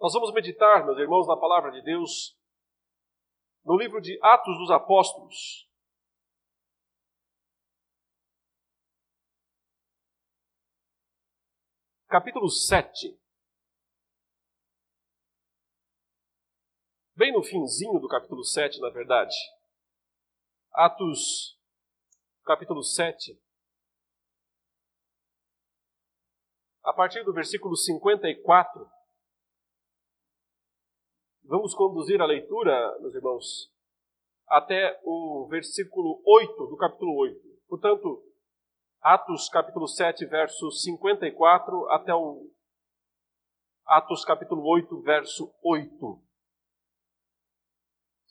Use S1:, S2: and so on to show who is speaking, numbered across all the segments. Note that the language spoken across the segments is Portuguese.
S1: Nós vamos meditar, meus irmãos, na palavra de Deus, no livro de Atos dos Apóstolos. Capítulo 7. Bem no finzinho do capítulo 7, na verdade. Atos, capítulo 7. A partir do versículo 54 Vamos conduzir a leitura, meus irmãos, até o versículo 8 do capítulo 8. Portanto, Atos capítulo 7, verso 54 até o Atos capítulo 8, verso 8.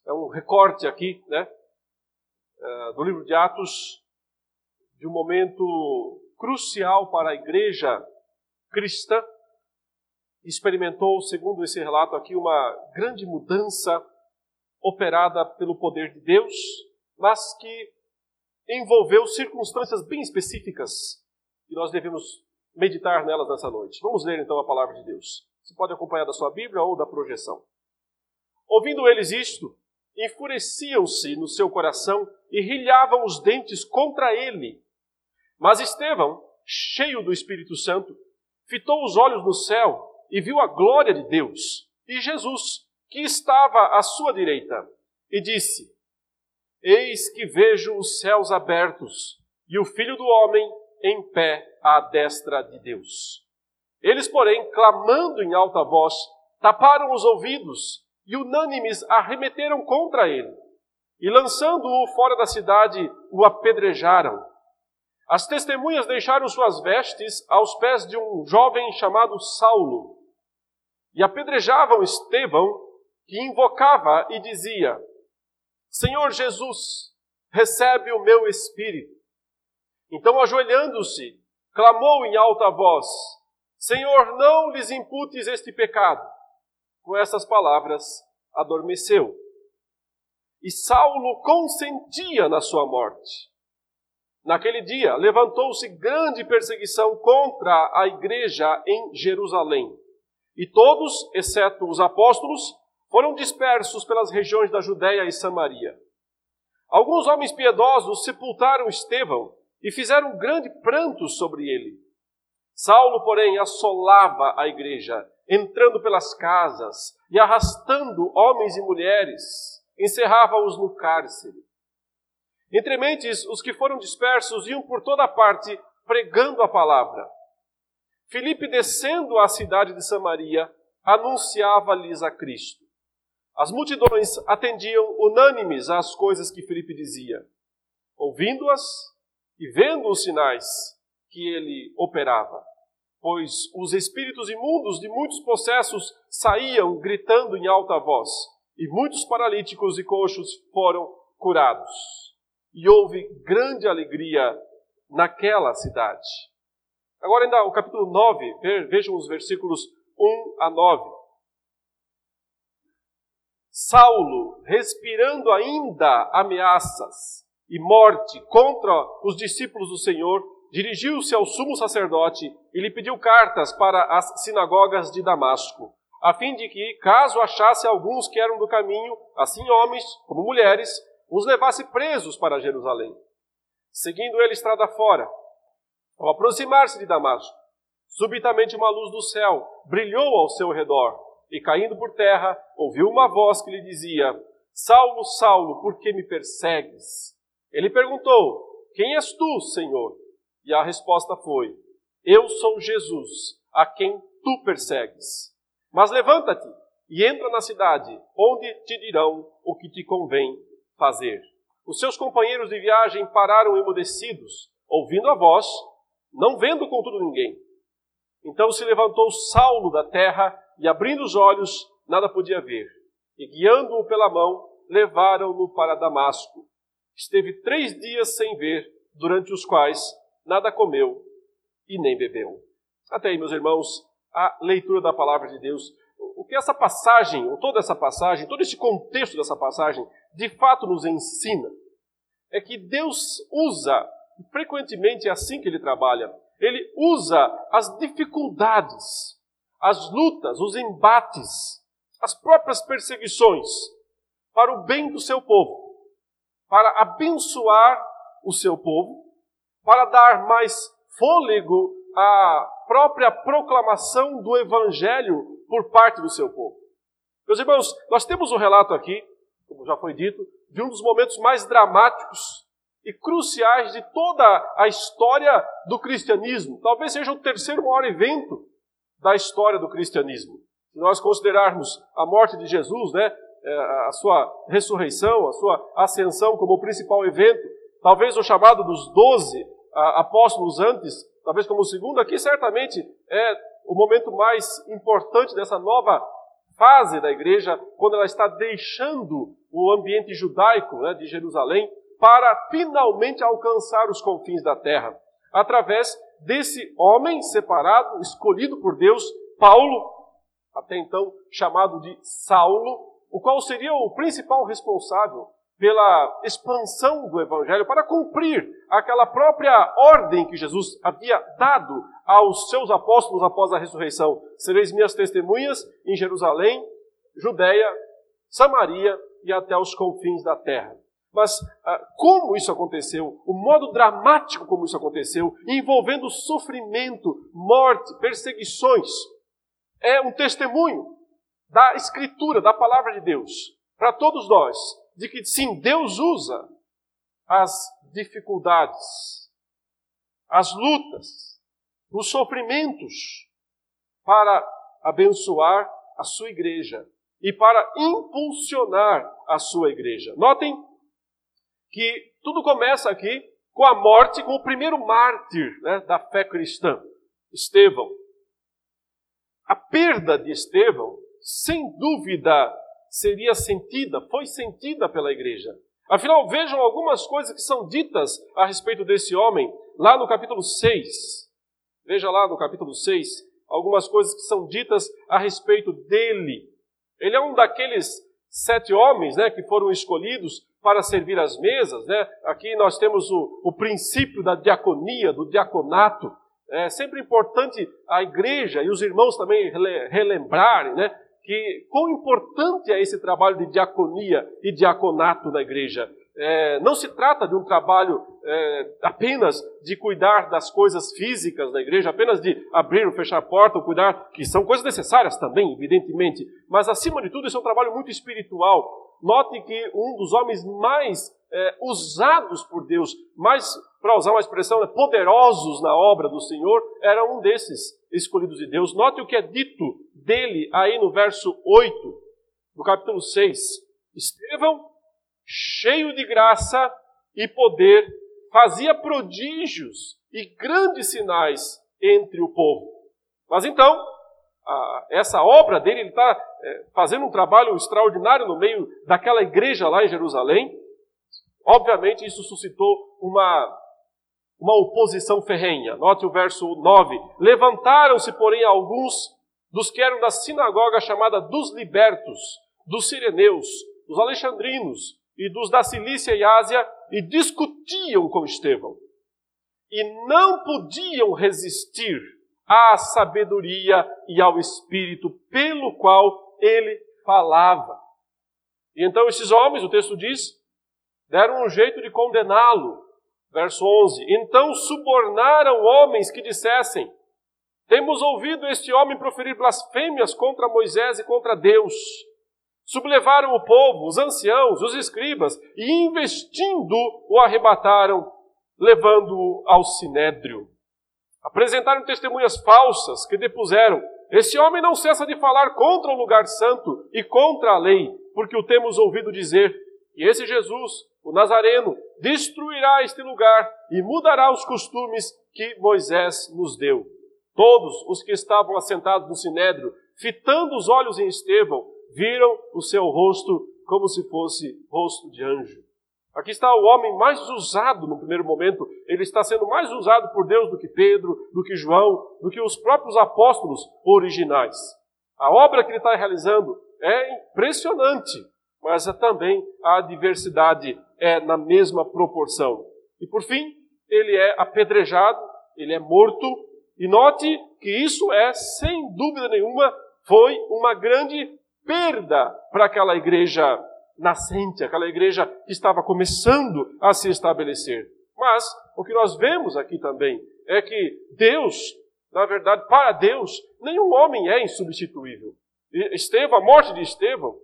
S1: É um recorte aqui, né, eh, do livro de Atos, de um momento crucial para a igreja cristã experimentou, segundo esse relato aqui, uma grande mudança operada pelo poder de Deus, mas que envolveu circunstâncias bem específicas e nós devemos meditar nelas nessa noite. Vamos ler então a palavra de Deus. Você pode acompanhar da sua Bíblia ou da projeção. Ouvindo eles isto, enfureciam-se no seu coração e rilhavam os dentes contra ele. Mas Estevão, cheio do Espírito Santo, fitou os olhos no céu e viu a glória de Deus e Jesus, que estava à sua direita, e disse: Eis que vejo os céus abertos e o Filho do Homem em pé à destra de Deus. Eles, porém, clamando em alta voz, taparam os ouvidos e unânimes arremeteram contra ele. E lançando-o fora da cidade, o apedrejaram. As testemunhas deixaram suas vestes aos pés de um jovem chamado Saulo e apedrejavam Estevão, que invocava e dizia: Senhor Jesus, recebe o meu espírito. Então, ajoelhando-se, clamou em alta voz: Senhor, não lhes imputes este pecado. Com essas palavras, adormeceu. E Saulo consentia na sua morte. Naquele dia, levantou-se grande perseguição contra a igreja em Jerusalém e todos, exceto os apóstolos, foram dispersos pelas regiões da Judéia e Samaria. Alguns homens piedosos sepultaram Estevão e fizeram grande pranto sobre ele. Saulo, porém, assolava a igreja, entrando pelas casas e arrastando homens e mulheres, encerrava-os no cárcere. Entre mentes, os que foram dispersos iam por toda parte pregando a palavra. Filipe, descendo à cidade de Samaria, anunciava-lhes a Cristo. As multidões atendiam unânimes às coisas que Filipe dizia, ouvindo-as e vendo os sinais que ele operava. Pois os espíritos imundos de muitos possessos saíam gritando em alta voz, e muitos paralíticos e coxos foram curados. E houve grande alegria naquela cidade. Agora, ainda o capítulo 9, vejam os versículos 1 a 9. Saulo, respirando ainda ameaças e morte contra os discípulos do Senhor, dirigiu-se ao sumo sacerdote e lhe pediu cartas para as sinagogas de Damasco, a fim de que, caso achasse alguns que eram do caminho, assim homens como mulheres, os levasse presos para Jerusalém. Seguindo ele estrada fora, ao aproximar-se de Damasco, subitamente uma luz do céu brilhou ao seu redor, e caindo por terra, ouviu uma voz que lhe dizia: Saulo, Saulo, por que me persegues? Ele perguntou: Quem és tu, Senhor? E a resposta foi: Eu sou Jesus, a quem tu persegues. Mas levanta-te e entra na cidade, onde te dirão o que te convém fazer. Os seus companheiros de viagem pararam emudecidos, ouvindo a voz, não vendo contudo ninguém. Então se levantou Saulo da terra e, abrindo os olhos, nada podia ver. E guiando-o pela mão, levaram-no para Damasco. Esteve três dias sem ver, durante os quais nada comeu e nem bebeu. Até aí, meus irmãos, a leitura da palavra de Deus. O que essa passagem, ou toda essa passagem, todo esse contexto dessa passagem, de fato nos ensina, é que Deus usa frequentemente é assim que ele trabalha. Ele usa as dificuldades, as lutas, os embates, as próprias perseguições para o bem do seu povo, para abençoar o seu povo, para dar mais fôlego à própria proclamação do evangelho por parte do seu povo. Meus irmãos, nós temos um relato aqui, como já foi dito, de um dos momentos mais dramáticos e cruciais de toda a história do cristianismo. Talvez seja o terceiro maior evento da história do cristianismo. Se nós considerarmos a morte de Jesus, né, é, a sua ressurreição, a sua ascensão como o principal evento, talvez o chamado dos doze apóstolos antes, talvez como o segundo, aqui certamente é o momento mais importante dessa nova fase da igreja, quando ela está deixando o ambiente judaico né, de Jerusalém para finalmente alcançar os confins da terra, através desse homem separado, escolhido por Deus, Paulo, até então chamado de Saulo, o qual seria o principal responsável pela expansão do evangelho para cumprir aquela própria ordem que Jesus havia dado aos seus apóstolos após a ressurreição. Sereis minhas testemunhas em Jerusalém, Judéia, Samaria e até os confins da terra. Mas ah, como isso aconteceu, o modo dramático como isso aconteceu, envolvendo sofrimento, morte, perseguições, é um testemunho da Escritura, da palavra de Deus, para todos nós, de que sim, Deus usa as dificuldades, as lutas, os sofrimentos para abençoar a sua igreja e para impulsionar a sua igreja. Notem que tudo começa aqui com a morte, com o primeiro mártir né, da fé cristã, Estevão. A perda de Estevão, sem dúvida, seria sentida, foi sentida pela igreja. Afinal, vejam algumas coisas que são ditas a respeito desse homem, lá no capítulo 6. Veja lá no capítulo 6, algumas coisas que são ditas a respeito dele. Ele é um daqueles sete homens né, que foram escolhidos para servir as mesas. Né? Aqui nós temos o, o princípio da diaconia, do diaconato. É sempre importante a igreja e os irmãos também relembrarem né, que quão importante é esse trabalho de diaconia e diaconato na igreja. É, não se trata de um trabalho é, apenas de cuidar das coisas físicas da igreja, apenas de abrir ou fechar a porta, ou cuidar, que são coisas necessárias também, evidentemente, mas acima de tudo, isso é um trabalho muito espiritual. Note que um dos homens mais é, usados por Deus, mais, para usar uma expressão, né, poderosos na obra do Senhor, era um desses escolhidos de Deus. Note o que é dito dele aí no verso 8, do capítulo 6. Estevão cheio de graça e poder, fazia prodígios e grandes sinais entre o povo. Mas então, a, essa obra dele, ele está é, fazendo um trabalho extraordinário no meio daquela igreja lá em Jerusalém. Obviamente, isso suscitou uma, uma oposição ferrenha. Note o verso 9. Levantaram-se, porém, alguns dos que eram da sinagoga chamada dos libertos, dos sireneus, dos alexandrinos, e dos da Cilícia e Ásia e discutiam com Estevão. E não podiam resistir à sabedoria e ao espírito pelo qual ele falava. E então esses homens, o texto diz, deram um jeito de condená-lo. Verso 11: Então subornaram homens que dissessem: Temos ouvido este homem proferir blasfêmias contra Moisés e contra Deus. Sublevaram o povo, os anciãos, os escribas, e investindo o arrebataram, levando-o ao sinédrio. Apresentaram testemunhas falsas que depuseram: Esse homem não cessa de falar contra o lugar santo e contra a lei, porque o temos ouvido dizer que esse Jesus, o Nazareno, destruirá este lugar e mudará os costumes que Moisés nos deu. Todos os que estavam assentados no sinédrio, fitando os olhos em Estevão, viram o seu rosto como se fosse rosto de anjo. Aqui está o homem mais usado no primeiro momento. Ele está sendo mais usado por Deus do que Pedro, do que João, do que os próprios apóstolos originais. A obra que ele está realizando é impressionante, mas é também a diversidade é na mesma proporção. E por fim, ele é apedrejado, ele é morto, e note que isso é, sem dúvida nenhuma, foi uma grande perda para aquela igreja nascente, aquela igreja que estava começando a se estabelecer. Mas o que nós vemos aqui também é que Deus, na verdade, para Deus, nenhum homem é insubstituível. Estevão, a morte de Estevão,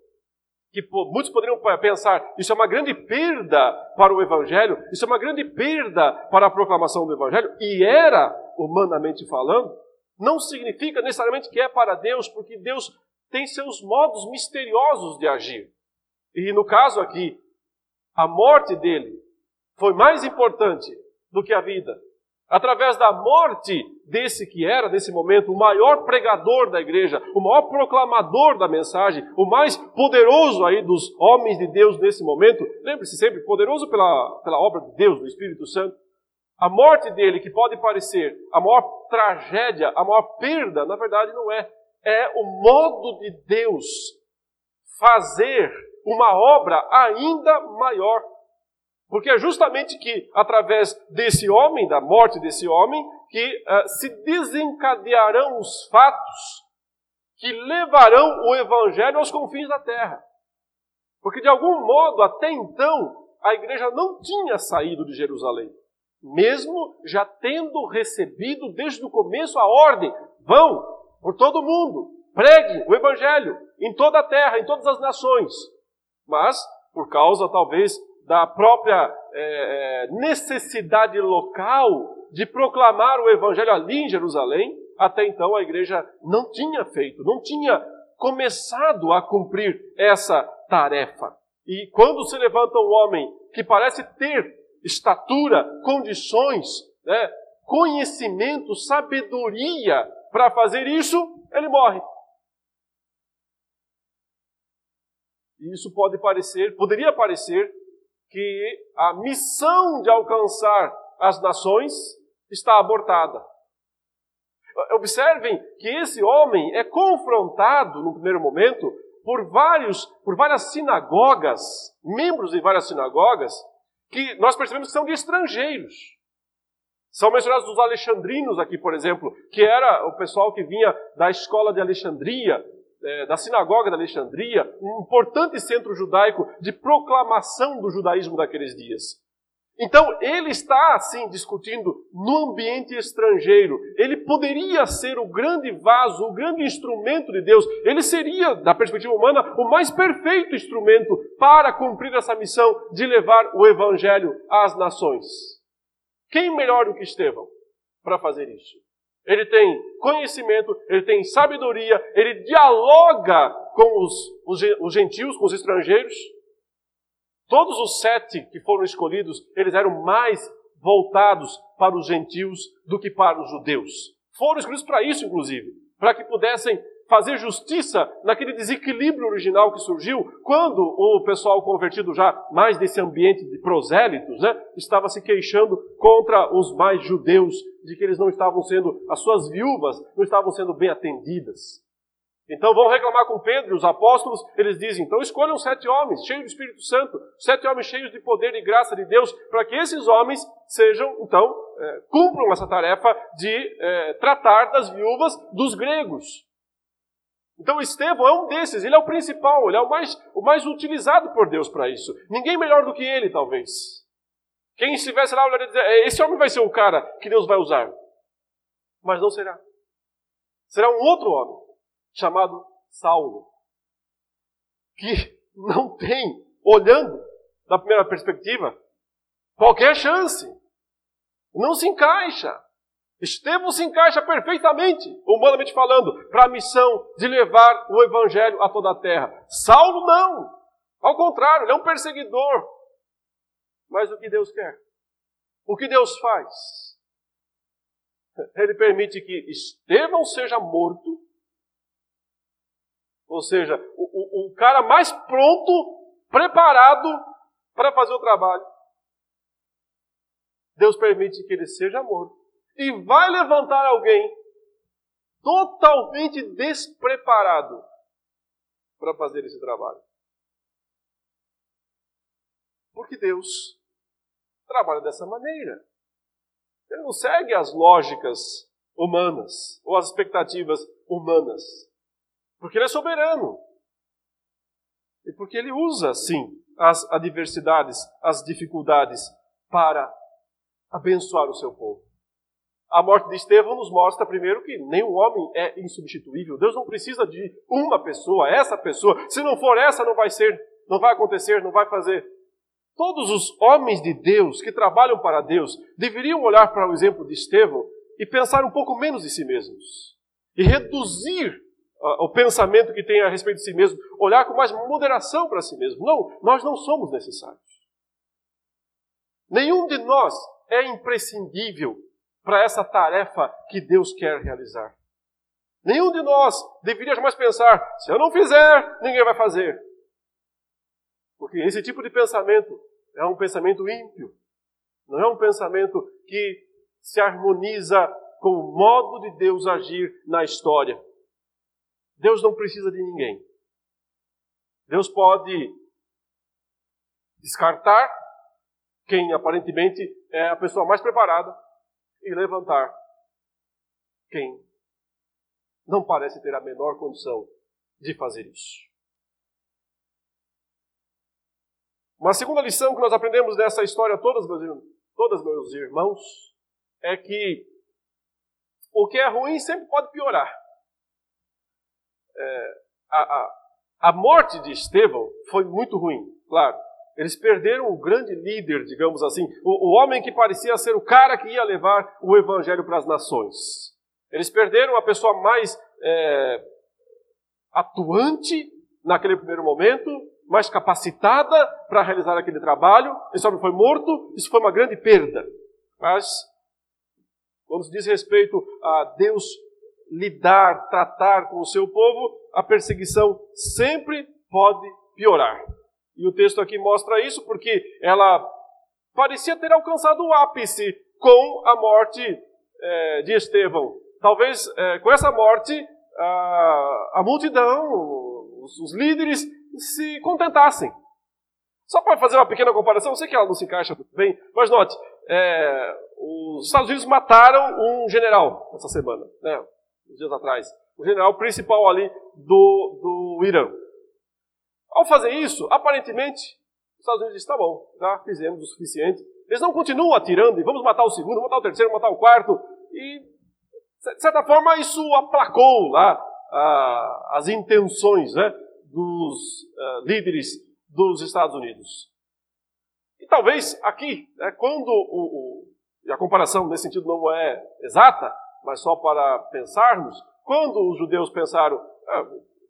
S1: que muitos poderiam pensar, isso é uma grande perda para o Evangelho, isso é uma grande perda para a proclamação do Evangelho, e era, humanamente falando, não significa necessariamente que é para Deus, porque Deus tem seus modos misteriosos de agir. E no caso aqui, a morte dele foi mais importante do que a vida. Através da morte desse que era, nesse momento, o maior pregador da igreja, o maior proclamador da mensagem, o mais poderoso aí dos homens de Deus nesse momento, lembre-se sempre, poderoso pela, pela obra de Deus, do Espírito Santo. A morte dele, que pode parecer a maior tragédia, a maior perda, na verdade não é. É o modo de Deus fazer uma obra ainda maior. Porque é justamente que, através desse homem, da morte desse homem, que uh, se desencadearão os fatos que levarão o Evangelho aos confins da terra. Porque, de algum modo, até então, a igreja não tinha saído de Jerusalém. Mesmo já tendo recebido desde o começo a ordem: vão por todo mundo, pregue o Evangelho em toda a terra, em todas as nações. Mas, por causa talvez da própria é, necessidade local de proclamar o Evangelho ali em Jerusalém, até então a igreja não tinha feito, não tinha começado a cumprir essa tarefa. E quando se levanta um homem que parece ter estatura, condições, né, conhecimento, sabedoria para fazer isso, ele morre. E isso pode parecer, poderia parecer que a missão de alcançar as nações está abortada. Observem que esse homem é confrontado no primeiro momento por vários, por várias sinagogas, membros de várias sinagogas, que nós percebemos que são de estrangeiros. São mencionados os alexandrinos aqui, por exemplo, que era o pessoal que vinha da escola de Alexandria, é, da sinagoga de Alexandria, um importante centro judaico de proclamação do judaísmo daqueles dias. Então, ele está, assim, discutindo no ambiente estrangeiro. Ele poderia ser o grande vaso, o grande instrumento de Deus. Ele seria, da perspectiva humana, o mais perfeito instrumento para cumprir essa missão de levar o evangelho às nações. Quem melhor do que Estevão para fazer isso? Ele tem conhecimento, ele tem sabedoria, ele dialoga com os, os, os gentios, com os estrangeiros. Todos os sete que foram escolhidos, eles eram mais voltados para os gentios do que para os judeus. Foram escolhidos para isso, inclusive, para que pudessem fazer justiça naquele desequilíbrio original que surgiu quando o pessoal convertido já mais desse ambiente de prosélitos, né, estava se queixando contra os mais judeus de que eles não estavam sendo, as suas viúvas não estavam sendo bem atendidas. Então vão reclamar com Pedro e os apóstolos, eles dizem, então escolham sete homens cheios do Espírito Santo, sete homens cheios de poder e graça de Deus, para que esses homens sejam, então, é, cumpram essa tarefa de é, tratar das viúvas dos gregos. Então Estevão é um desses, ele é o principal, ele é o mais, o mais utilizado por Deus para isso. Ninguém melhor do que ele, talvez. Quem estivesse lá olharia dizer, é, esse homem vai ser o cara que Deus vai usar. Mas não será. Será um outro homem, chamado Saulo, que não tem, olhando da primeira perspectiva, qualquer chance. Não se encaixa. Estevão se encaixa perfeitamente, humanamente falando, para a missão de levar o evangelho a toda a terra. Saulo não. Ao contrário, ele é um perseguidor. Mas o que Deus quer? O que Deus faz? Ele permite que Estevão seja morto, ou seja, o, o, o cara mais pronto, preparado para fazer o trabalho. Deus permite que ele seja morto e vai levantar alguém totalmente despreparado para fazer esse trabalho. Porque Deus trabalha dessa maneira. Ele não segue as lógicas humanas, ou as expectativas humanas. Porque Ele é soberano. E porque Ele usa, sim, as adversidades, as dificuldades, para abençoar o seu povo. A morte de Estevão nos mostra, primeiro, que nenhum homem é insubstituível. Deus não precisa de uma pessoa, essa pessoa. Se não for essa, não vai ser, não vai acontecer, não vai fazer. Todos os homens de Deus que trabalham para Deus deveriam olhar para o exemplo de Estevão e pensar um pouco menos de si mesmos. E reduzir uh, o pensamento que tem a respeito de si mesmo, olhar com mais moderação para si mesmo. Não, nós não somos necessários. Nenhum de nós é imprescindível para essa tarefa que Deus quer realizar. Nenhum de nós deveria jamais pensar: se eu não fizer, ninguém vai fazer. Porque esse tipo de pensamento é um pensamento ímpio, não é um pensamento que se harmoniza com o modo de Deus agir na história. Deus não precisa de ninguém. Deus pode descartar quem aparentemente é a pessoa mais preparada e levantar quem não parece ter a menor condição de fazer isso. Uma segunda lição que nós aprendemos dessa história, todas, meus, todas meus irmãos, é que o que é ruim sempre pode piorar. É, a, a, a morte de Estevão foi muito ruim, claro. Eles perderam o grande líder, digamos assim, o, o homem que parecia ser o cara que ia levar o evangelho para as nações. Eles perderam a pessoa mais é, atuante naquele primeiro momento, mais capacitada para realizar aquele trabalho. Esse homem foi morto, isso foi uma grande perda. Mas, quando diz respeito a Deus lidar, tratar com o seu povo, a perseguição sempre pode piorar. E o texto aqui mostra isso porque ela parecia ter alcançado o ápice com a morte é, de Estevão. Talvez é, com essa morte a, a multidão, os, os, líderes se contentassem. Só para fazer uma pequena comparação, eu sei que ela não se encaixa bem, mas note, é, os Estados Unidos mataram um general essa semana, né, uns dias atrás. O general principal ali do, do Irã. Ao fazer isso, aparentemente, os Estados Unidos dizem, tá bom, já fizemos o suficiente. Eles não continuam atirando e vamos matar o segundo, matar o terceiro, matar o quarto. E, de certa forma, isso aplacou lá ah, as intenções né, dos ah, líderes dos Estados Unidos. E talvez aqui, né, quando o, o, a comparação nesse sentido não é exata, mas só para pensarmos, quando os judeus pensaram, ah,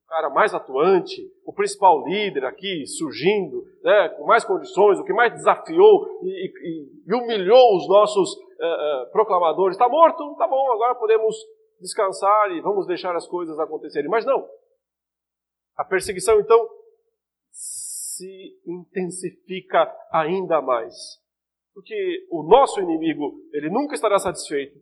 S1: cara mais atuante, o principal líder aqui surgindo, né, com mais condições, o que mais desafiou e, e, e humilhou os nossos uh, uh, proclamadores. Está morto? Tá bom, agora podemos descansar e vamos deixar as coisas acontecerem. Mas não. A perseguição, então, se intensifica ainda mais. Porque o nosso inimigo, ele nunca estará satisfeito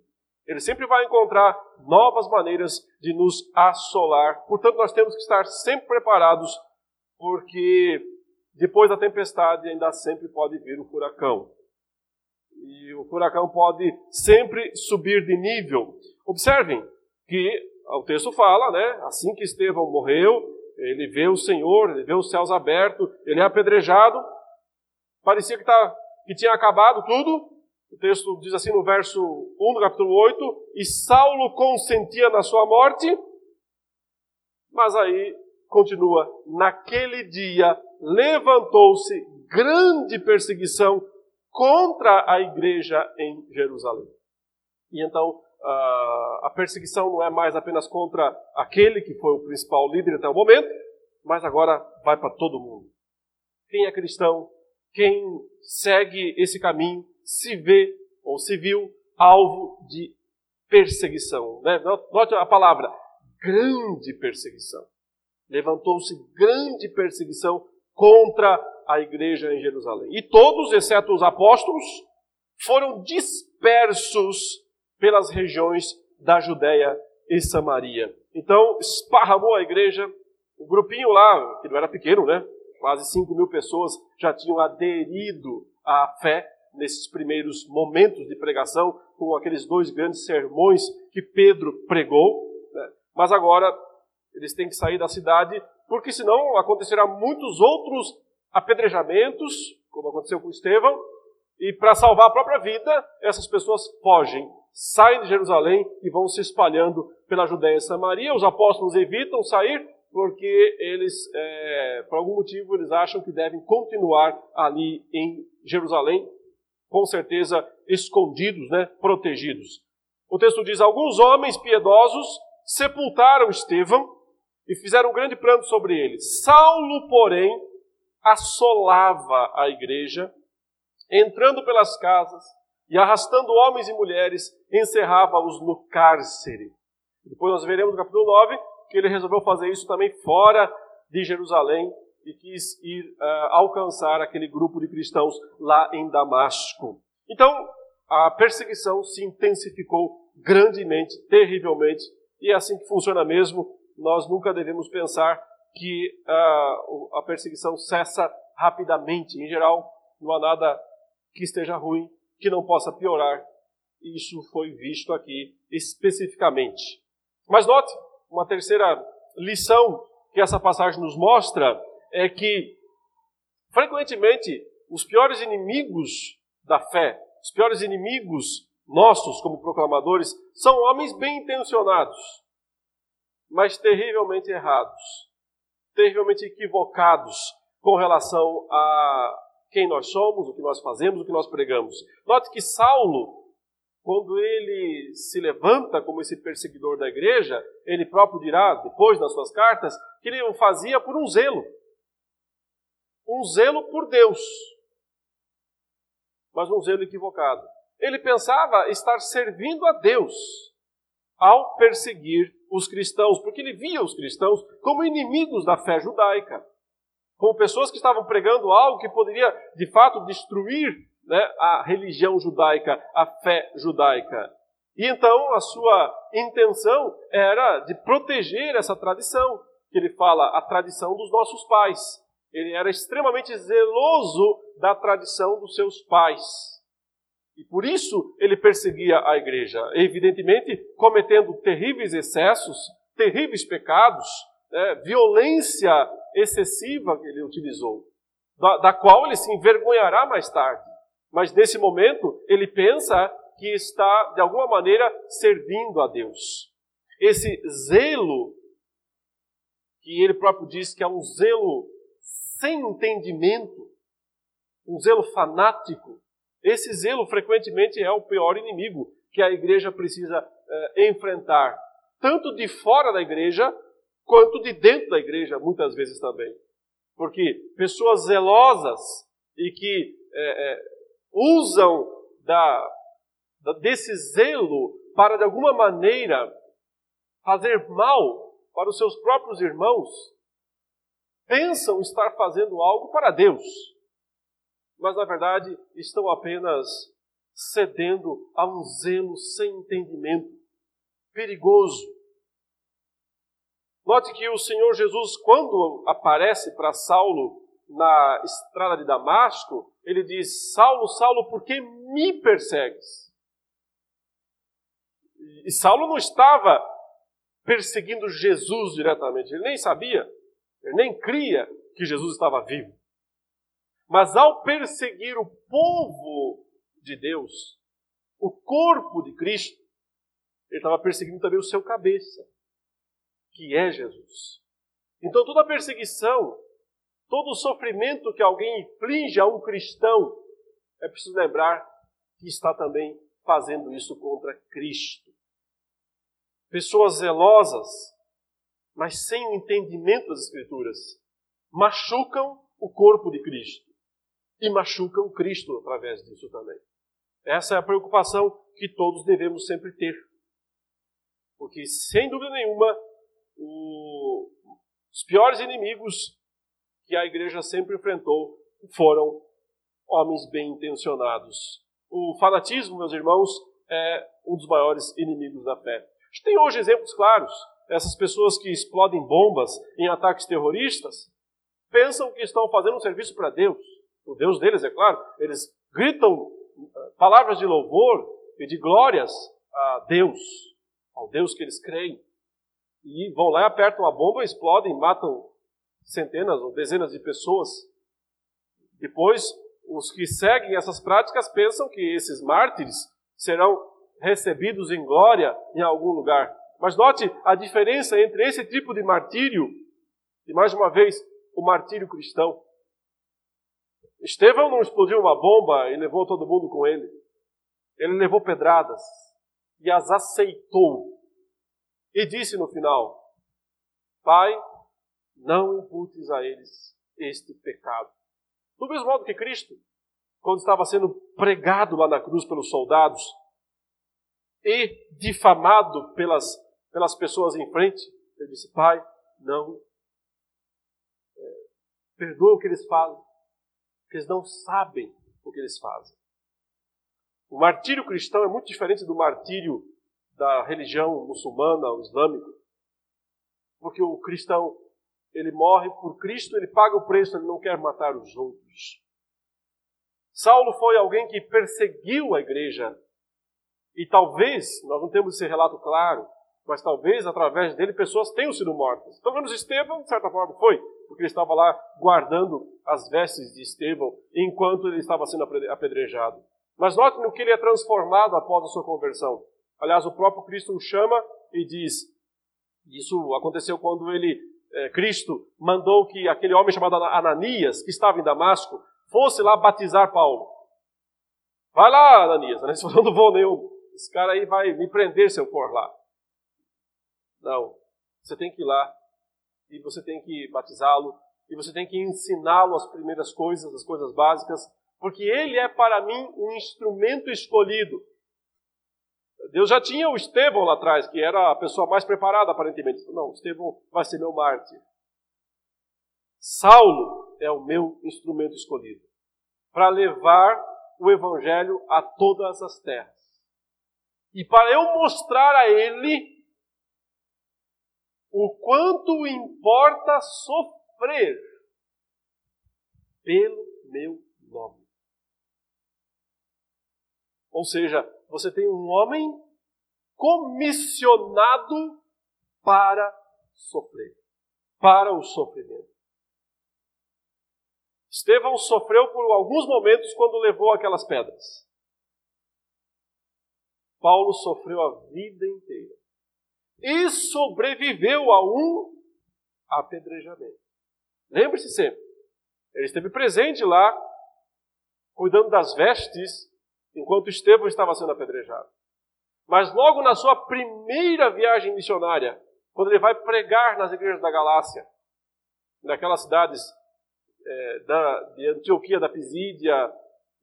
S1: ele sempre vai encontrar novas maneiras de nos assolar. Portanto, nós temos que estar sempre preparados, porque depois da tempestade ainda sempre pode vir o furacão. E o furacão pode sempre subir de nível. Observem que o texto fala, né? Assim que Estevão morreu, ele vê o Senhor, ele vê os céus abertos, ele é apedrejado. Parecia que, tá, que tinha acabado tudo, o texto diz assim no verso 1 do capítulo 8: E Saulo consentia na sua morte, mas aí continua: naquele dia levantou-se grande perseguição contra a igreja em Jerusalém. E então a perseguição não é mais apenas contra aquele que foi o principal líder até o momento, mas agora vai para todo mundo. Quem é cristão, quem segue esse caminho, se vê ou se viu alvo de perseguição. Né? Note a palavra, grande perseguição. Levantou-se grande perseguição contra a igreja em Jerusalém. E todos, exceto os apóstolos, foram dispersos pelas regiões da Judéia e Samaria. Então, esparramou a igreja, o grupinho lá, que não era pequeno, né? Quase 5 mil pessoas já tinham aderido à fé nesses primeiros momentos de pregação, com aqueles dois grandes sermões que Pedro pregou. Né? Mas agora eles têm que sair da cidade, porque senão acontecerá muitos outros apedrejamentos, como aconteceu com Estevão, e para salvar a própria vida, essas pessoas fogem, saem de Jerusalém e vão se espalhando pela Judéia e Samaria. Os apóstolos evitam sair porque eles, é, por algum motivo, eles acham que devem continuar ali em Jerusalém, com certeza escondidos, né, protegidos. O texto diz: alguns homens piedosos sepultaram Estevão e fizeram um grande plano sobre ele. Saulo, porém, assolava a igreja, entrando pelas casas e arrastando homens e mulheres, encerrava-os no cárcere. Depois nós veremos no capítulo 9 que ele resolveu fazer isso também fora de Jerusalém e quis ir uh, alcançar aquele grupo de cristãos lá em Damasco. Então, a perseguição se intensificou grandemente, terrivelmente, e é assim que funciona mesmo. Nós nunca devemos pensar que uh, a perseguição cessa rapidamente. Em geral, não há nada que esteja ruim que não possa piorar. Isso foi visto aqui especificamente. Mas note, uma terceira lição que essa passagem nos mostra é que, frequentemente, os piores inimigos da fé, os piores inimigos nossos como proclamadores, são homens bem intencionados, mas terrivelmente errados, terrivelmente equivocados com relação a quem nós somos, o que nós fazemos, o que nós pregamos. Note que Saulo quando ele se levanta como esse perseguidor da igreja, ele próprio dirá, depois nas suas cartas, que ele o fazia por um zelo. Um zelo por Deus. Mas um zelo equivocado. Ele pensava estar servindo a Deus ao perseguir os cristãos, porque ele via os cristãos como inimigos da fé judaica, como pessoas que estavam pregando algo que poderia de fato destruir né, a religião judaica, a fé judaica. E então a sua intenção era de proteger essa tradição, que ele fala, a tradição dos nossos pais. Ele era extremamente zeloso da tradição dos seus pais. E por isso ele perseguia a igreja, evidentemente cometendo terríveis excessos, terríveis pecados, né, violência excessiva que ele utilizou, da, da qual ele se envergonhará mais tarde mas nesse momento ele pensa que está, de alguma maneira, servindo a Deus. Esse zelo, que ele próprio diz que é um zelo sem entendimento, um zelo fanático, esse zelo frequentemente é o pior inimigo que a igreja precisa eh, enfrentar, tanto de fora da igreja quanto de dentro da igreja, muitas vezes também. Porque pessoas zelosas e que eh, eh, usam da, da, desse zelo para, de alguma maneira, fazer mal para os seus próprios irmãos, pensam estar fazendo algo para Deus, mas na verdade estão apenas cedendo a um zelo sem entendimento, perigoso. Note que o Senhor Jesus, quando aparece para Saulo na estrada de Damasco, ele diz: Saulo, Saulo, por que me persegues? E Saulo não estava perseguindo Jesus diretamente, ele nem sabia, ele nem cria que Jesus estava vivo. Mas ao perseguir o povo de Deus, o corpo de Cristo, ele estava perseguindo também o seu cabeça, que é Jesus. Então toda perseguição todo o sofrimento que alguém inflige a um cristão, é preciso lembrar que está também fazendo isso contra Cristo. Pessoas zelosas, mas sem o entendimento das Escrituras, machucam o corpo de Cristo e machucam Cristo através disso também. Essa é a preocupação que todos devemos sempre ter. Porque, sem dúvida nenhuma, o, os piores inimigos que a igreja sempre enfrentou foram homens bem intencionados. O fanatismo, meus irmãos, é um dos maiores inimigos da fé. A gente tem hoje exemplos claros. Essas pessoas que explodem bombas em ataques terroristas pensam que estão fazendo um serviço para Deus. O Deus deles, é claro. Eles gritam palavras de louvor e de glórias a Deus, ao Deus que eles creem. E vão lá, apertam a bomba, explodem, matam centenas ou dezenas de pessoas. Depois, os que seguem essas práticas pensam que esses mártires serão recebidos em glória em algum lugar. Mas note a diferença entre esse tipo de martírio e, mais uma vez, o martírio cristão. Estevão não explodiu uma bomba e levou todo mundo com ele. Ele levou pedradas e as aceitou. E disse no final: Pai, não imputes a eles este pecado. Do mesmo modo que Cristo, quando estava sendo pregado lá na cruz pelos soldados e difamado pelas, pelas pessoas em frente, ele disse: Pai, não. É, perdoa o que eles fazem, porque eles não sabem o que eles fazem. O martírio cristão é muito diferente do martírio da religião muçulmana ou islâmica, porque o cristão ele morre por Cristo, ele paga o preço, ele não quer matar os outros. Saulo foi alguém que perseguiu a igreja. E talvez, nós não temos esse relato claro, mas talvez através dele pessoas tenham sido mortas. Então vemos Estevão, de certa forma, foi, porque ele estava lá guardando as vestes de Estevão enquanto ele estava sendo apedrejado. Mas note no que ele é transformado após a sua conversão. Aliás, o próprio Cristo o chama e diz: Isso aconteceu quando ele é, Cristo mandou que aquele homem chamado Ananias, que estava em Damasco, fosse lá batizar Paulo. Vai lá, Ananias. Ananias falou, não vou nenhum. Esse cara aí vai me prender se eu for lá. Não. Você tem que ir lá. E você tem que batizá-lo. E você tem que ensiná-lo as primeiras coisas, as coisas básicas. Porque ele é para mim um instrumento escolhido. Deus já tinha o Estevão lá atrás, que era a pessoa mais preparada aparentemente. Não, Estevão vai ser meu mártir. Saulo é o meu instrumento escolhido para levar o evangelho a todas as terras. E para eu mostrar a ele o quanto importa sofrer pelo meu nome. Ou seja, você tem um homem comissionado para sofrer, para o sofrimento. Estevão sofreu por alguns momentos quando levou aquelas pedras. Paulo sofreu a vida inteira e sobreviveu a um apedrejamento. Lembre-se sempre, ele esteve presente lá, cuidando das vestes enquanto Estevão estava sendo apedrejado. Mas logo na sua primeira viagem missionária, quando ele vai pregar nas igrejas da Galácia, naquelas cidades é, da, de Antioquia da Pisídia,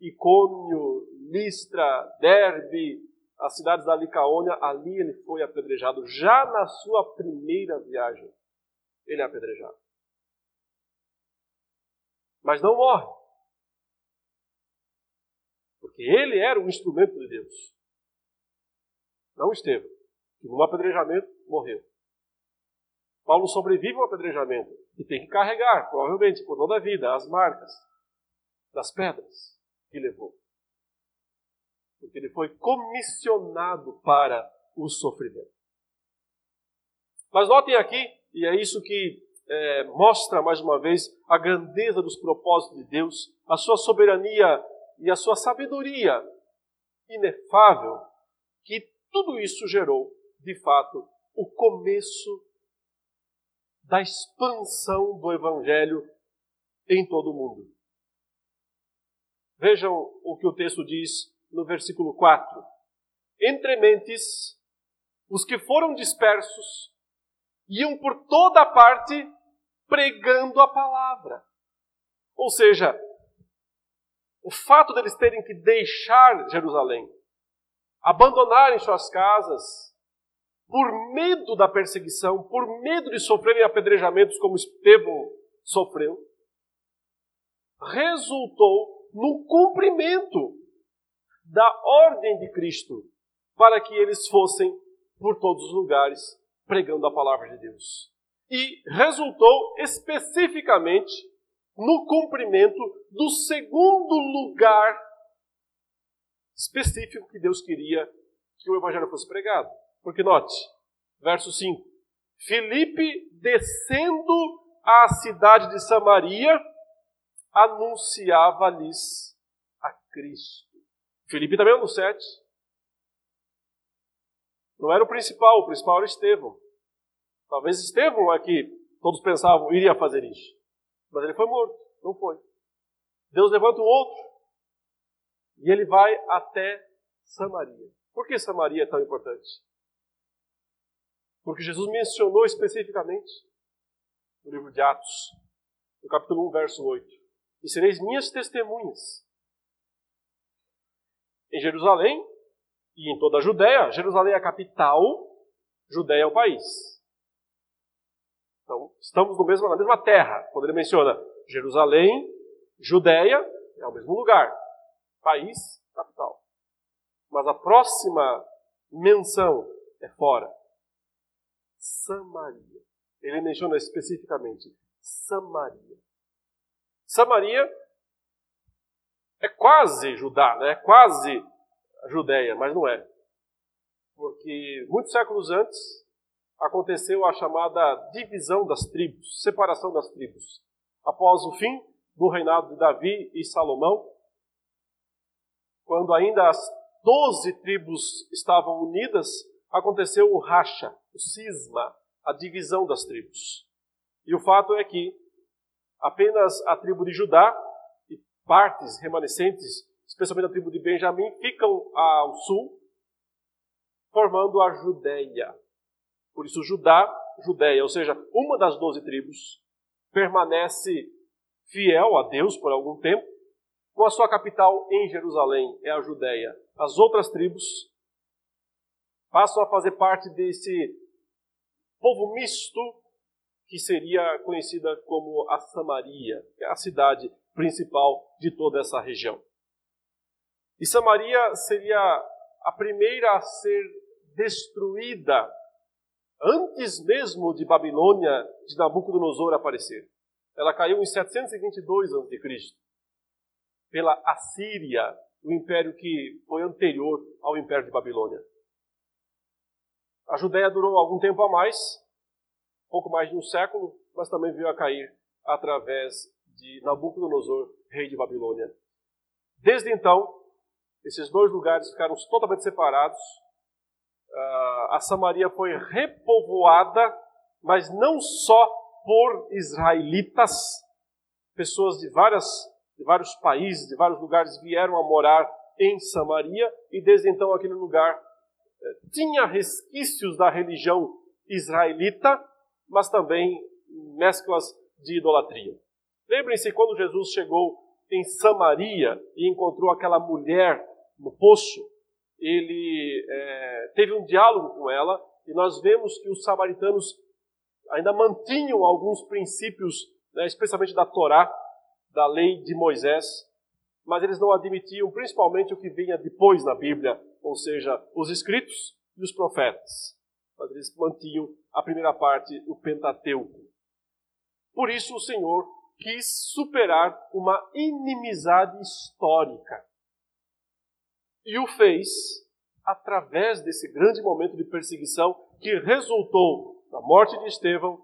S1: Icônio, Listra, Derbe, as cidades da Licaônia, ali ele foi apedrejado. Já na sua primeira viagem, ele é apedrejado. Mas não morre. Porque ele era um instrumento de Deus. Não Estevão, que num apedrejamento morreu. Paulo sobrevive ao apedrejamento e tem que carregar, provavelmente, por toda a vida, as marcas das pedras que levou. Porque ele foi comissionado para o sofrimento. Mas notem aqui, e é isso que é, mostra mais uma vez a grandeza dos propósitos de Deus, a sua soberania e a sua sabedoria inefável, que tudo isso gerou, de fato, o começo da expansão do Evangelho em todo o mundo. Vejam o que o texto diz no versículo 4. Entre mentes, os que foram dispersos iam por toda parte pregando a palavra. Ou seja, o fato deles terem que deixar Jerusalém, abandonarem suas casas, por medo da perseguição, por medo de sofrerem apedrejamentos como Estevão sofreu, resultou no cumprimento da ordem de Cristo para que eles fossem por todos os lugares pregando a palavra de Deus. E resultou especificamente no cumprimento do segundo lugar específico que Deus queria que o evangelho fosse pregado. Porque note, verso 5. Filipe descendo à cidade de Samaria, anunciava-lhes a Cristo. Filipe também é no 7. Não era o principal, o principal era Estevão. Talvez Estevão aqui, todos pensavam, iria fazer isso. Mas ele foi morto, não foi. Deus levanta um outro. E ele vai até Samaria. Por que Samaria é tão importante? Porque Jesus mencionou especificamente no livro de Atos, no capítulo 1, verso 8: E sereis minhas testemunhas em Jerusalém e em toda a Judéia. Jerusalém é a capital, Judéia é o país. Então, estamos no mesmo, na mesma terra. Quando ele menciona Jerusalém, Judéia, é o mesmo lugar. País, capital. Mas a próxima menção é fora. Samaria. Ele menciona especificamente Samaria. Samaria é quase Judá, né? é quase Judéia, mas não é. Porque muitos séculos antes aconteceu a chamada divisão das tribos, separação das tribos. Após o fim do reinado de Davi e Salomão, quando ainda as doze tribos estavam unidas, aconteceu o racha, o cisma, a divisão das tribos. E o fato é que apenas a tribo de Judá partes remanescentes, especialmente a tribo de Benjamim, ficam ao sul, formando a Judéia. Por isso, Judá, Judéia, ou seja, uma das doze tribos, permanece fiel a Deus por algum tempo, com a sua capital em Jerusalém, é a Judéia. As outras tribos passam a fazer parte desse povo misto que seria conhecida como a Samaria, que é a cidade principal de toda essa região. E Samaria seria a primeira a ser destruída antes mesmo de Babilônia, de Nabucodonosor aparecer. Ela caiu em 722 a.C. pela Assíria, o império que foi anterior ao império de Babilônia. A Judéia durou algum tempo a mais, pouco mais de um século, mas também veio a cair através de Nabucodonosor, rei de Babilônia. Desde então, esses dois lugares ficaram totalmente separados. Uh, a Samaria foi repovoada, mas não só por israelitas, pessoas de, várias, de vários países, de vários lugares vieram a morar em Samaria, e desde então aquele lugar tinha resquícios da religião israelita, mas também mesclas de idolatria. Lembrem-se quando Jesus chegou em Samaria e encontrou aquela mulher no poço, ele é, teve um diálogo com ela e nós vemos que os samaritanos ainda mantinham alguns princípios, né, especialmente da Torá, da lei de Moisés, mas eles não admitiam principalmente o que vinha depois na Bíblia, ou seja, os escritos e os profetas. Mas eles mantinham a primeira parte, o Pentateuco. Por isso o Senhor quis superar uma inimizade histórica. E o fez através desse grande momento de perseguição que resultou na morte de Estevão,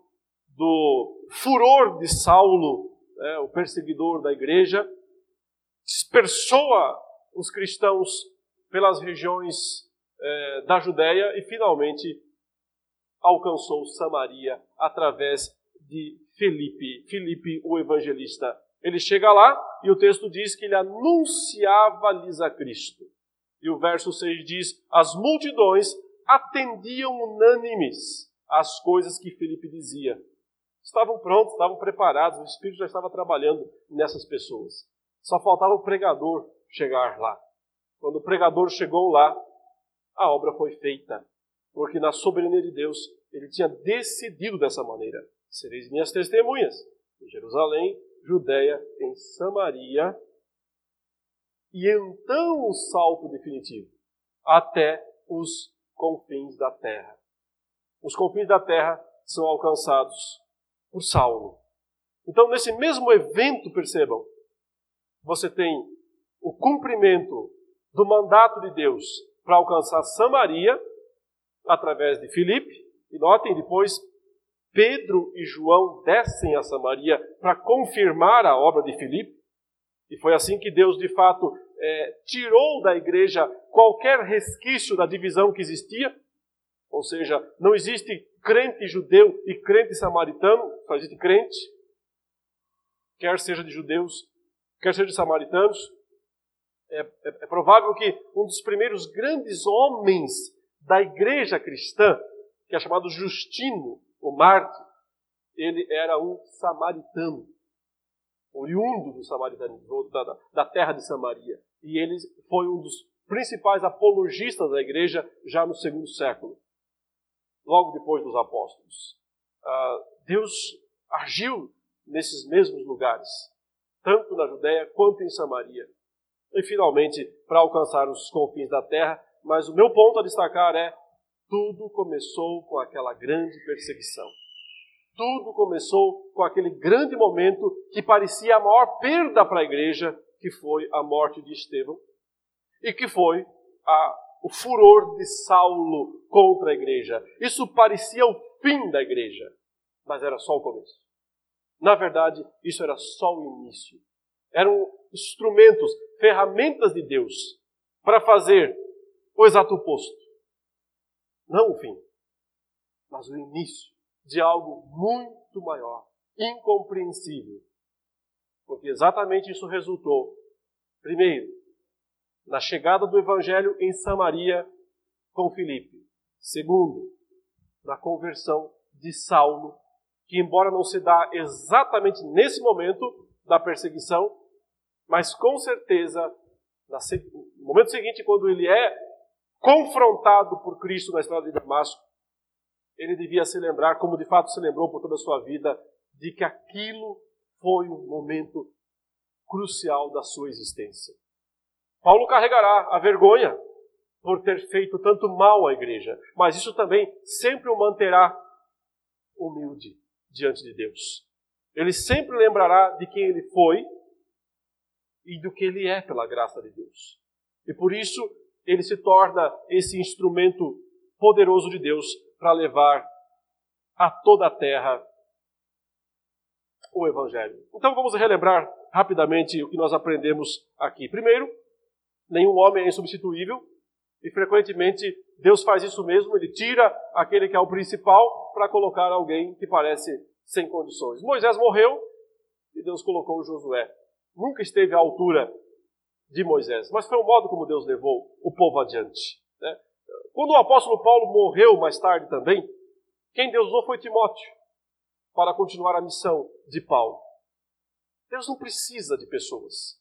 S1: do furor de Saulo, né, o perseguidor da igreja, dispersou os cristãos pelas regiões eh, da Judéia e finalmente alcançou Samaria através de Felipe, Felipe o evangelista. Ele chega lá e o texto diz que ele anunciava-lhes a Cristo. E o verso 6 diz: As multidões atendiam unânimes às coisas que Felipe dizia. Estavam prontos, estavam preparados, o Espírito já estava trabalhando nessas pessoas. Só faltava o pregador chegar lá. Quando o pregador chegou lá, a obra foi feita. Porque na soberania de Deus, ele tinha decidido dessa maneira: sereis minhas testemunhas em Jerusalém, Judéia, em Samaria, e então o salto definitivo até os confins da terra. Os confins da terra são alcançados por Saulo. Então, nesse mesmo evento, percebam, você tem o cumprimento do mandato de Deus para alcançar Samaria através de Filipe. E notem depois, Pedro e João descem a Samaria para confirmar a obra de Filipe. E foi assim que Deus, de fato, é, tirou da igreja qualquer resquício da divisão que existia. Ou seja, não existe crente judeu e crente samaritano, só existe crente, quer seja de judeus, quer seja de samaritanos. É, é, é provável que um dos primeiros grandes homens da igreja cristã, que é chamado Justino, o Marte, ele era um samaritano, oriundo do samaritano, da, da terra de Samaria. E ele foi um dos principais apologistas da igreja já no segundo século, logo depois dos apóstolos. Ah, Deus agiu nesses mesmos lugares, tanto na Judéia quanto em Samaria. E finalmente, para alcançar os confins da terra, mas o meu ponto a destacar é: tudo começou com aquela grande perseguição. Tudo começou com aquele grande momento que parecia a maior perda para a igreja, que foi a morte de Estevão, e que foi a, o furor de Saulo contra a igreja. Isso parecia o fim da igreja, mas era só o começo. Na verdade, isso era só o início. Eram instrumentos, ferramentas de Deus para fazer o exato oposto. Não o fim, mas o início de algo muito maior, incompreensível. Porque exatamente isso resultou, primeiro, na chegada do Evangelho em Samaria com Filipe. Segundo, na conversão de Saulo, que embora não se dá exatamente nesse momento da perseguição, mas com certeza, no momento seguinte, quando ele é confrontado por Cristo na estrada de Damasco, ele devia se lembrar, como de fato se lembrou por toda a sua vida, de que aquilo foi um momento crucial da sua existência. Paulo carregará a vergonha por ter feito tanto mal à igreja, mas isso também sempre o manterá humilde diante de Deus. Ele sempre lembrará de quem ele foi e do que ele é pela graça de Deus. E por isso ele se torna esse instrumento poderoso de Deus para levar a toda a terra o Evangelho. Então vamos relembrar rapidamente o que nós aprendemos aqui. Primeiro, nenhum homem é insubstituível e frequentemente Deus faz isso mesmo, ele tira aquele que é o principal para colocar alguém que parece sem condições. Moisés morreu e Deus colocou Josué. Nunca esteve à altura de Moisés, mas foi o modo como Deus levou o povo adiante. Né? Quando o apóstolo Paulo morreu mais tarde também, quem Deus usou foi Timóteo para continuar a missão de Paulo. Deus não precisa de pessoas.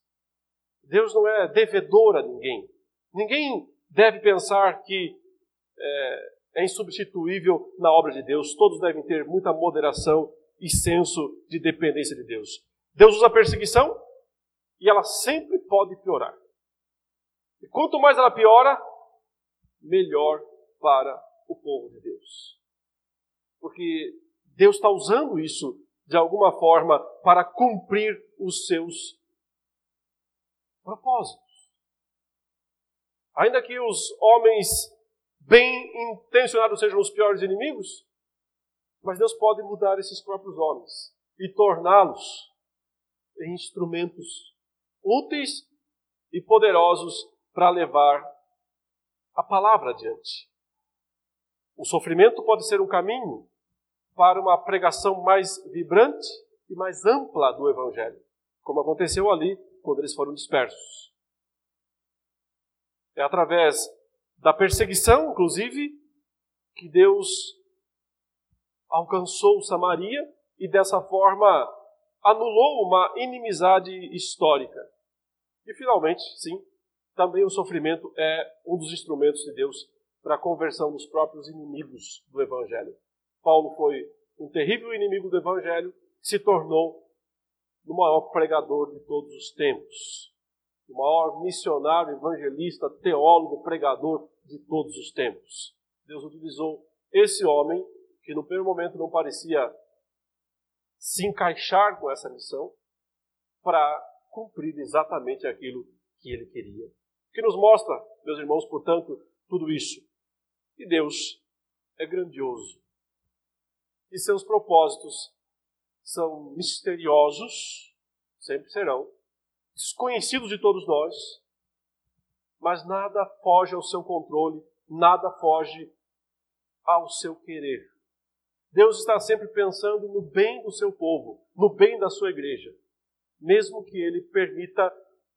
S1: Deus não é devedor a ninguém. Ninguém deve pensar que é, é insubstituível na obra de Deus. Todos devem ter muita moderação e senso de dependência de Deus. Deus usa perseguição e ela sempre pode piorar. E quanto mais ela piora, melhor para o povo de Deus. Porque Deus está usando isso de alguma forma para cumprir os seus propósitos. Ainda que os homens bem intencionados sejam os piores inimigos, mas Deus pode mudar esses próprios homens e torná-los em instrumentos úteis e poderosos para levar a palavra adiante. O sofrimento pode ser um caminho para uma pregação mais vibrante e mais ampla do Evangelho, como aconteceu ali quando eles foram dispersos. É através da perseguição, inclusive, que Deus alcançou Samaria e dessa forma anulou uma inimizade histórica. E finalmente, sim, também o sofrimento é um dos instrumentos de Deus para a conversão dos próprios inimigos do Evangelho. Paulo foi um terrível inimigo do Evangelho, se tornou o maior pregador de todos os tempos, o maior missionário, evangelista, teólogo, pregador de todos os tempos. Deus utilizou esse homem, que no primeiro momento não parecia se encaixar com essa missão, para cumprir exatamente aquilo que ele queria. que nos mostra, meus irmãos, portanto, tudo isso. E Deus é grandioso. E seus propósitos são misteriosos, sempre serão, desconhecidos de todos nós, mas nada foge ao seu controle, nada foge ao seu querer. Deus está sempre pensando no bem do seu povo, no bem da sua igreja, mesmo que ele permita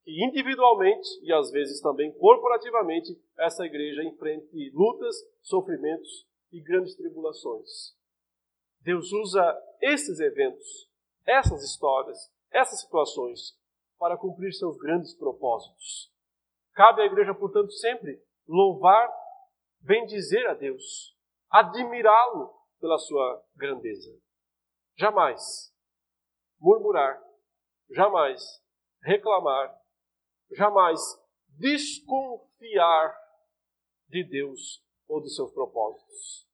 S1: que individualmente e às vezes também corporativamente essa igreja enfrente lutas, sofrimentos e grandes tribulações. Deus usa esses eventos, essas histórias, essas situações para cumprir seus grandes propósitos. Cabe à igreja, portanto, sempre louvar, bendizer a Deus, admirá-lo pela sua grandeza. Jamais murmurar, jamais reclamar, jamais desconfiar de Deus ou dos seus propósitos.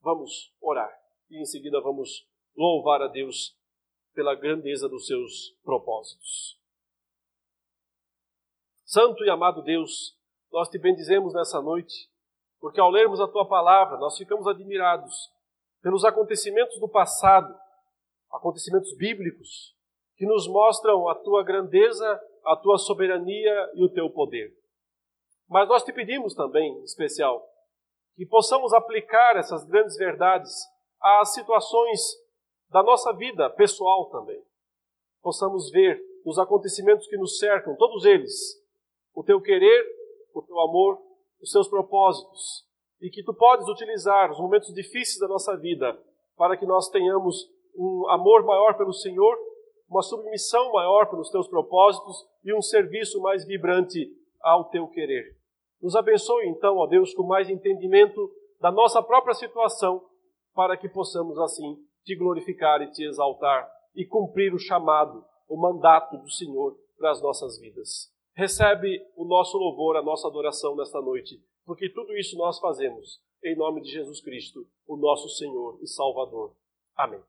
S1: Vamos orar e em seguida vamos louvar a Deus pela grandeza dos seus propósitos. Santo e amado Deus, nós te bendizemos nessa noite, porque ao lermos a tua palavra, nós ficamos admirados pelos acontecimentos do passado, acontecimentos bíblicos, que nos mostram a tua grandeza a tua soberania e o teu poder. Mas nós te pedimos também, em especial, que possamos aplicar essas grandes verdades às situações da nossa vida pessoal também. Possamos ver nos acontecimentos que nos cercam, todos eles, o teu querer, o teu amor, os teus propósitos, e que tu podes utilizar os momentos difíceis da nossa vida para que nós tenhamos um amor maior pelo Senhor uma submissão maior pelos teus propósitos e um serviço mais vibrante ao teu querer. Nos abençoe então, ó Deus, com mais entendimento da nossa própria situação, para que possamos assim te glorificar e te exaltar e cumprir o chamado, o mandato do Senhor para as nossas vidas. Recebe o nosso louvor, a nossa adoração nesta noite, porque tudo isso nós fazemos em nome de Jesus Cristo, o nosso Senhor e Salvador. Amém.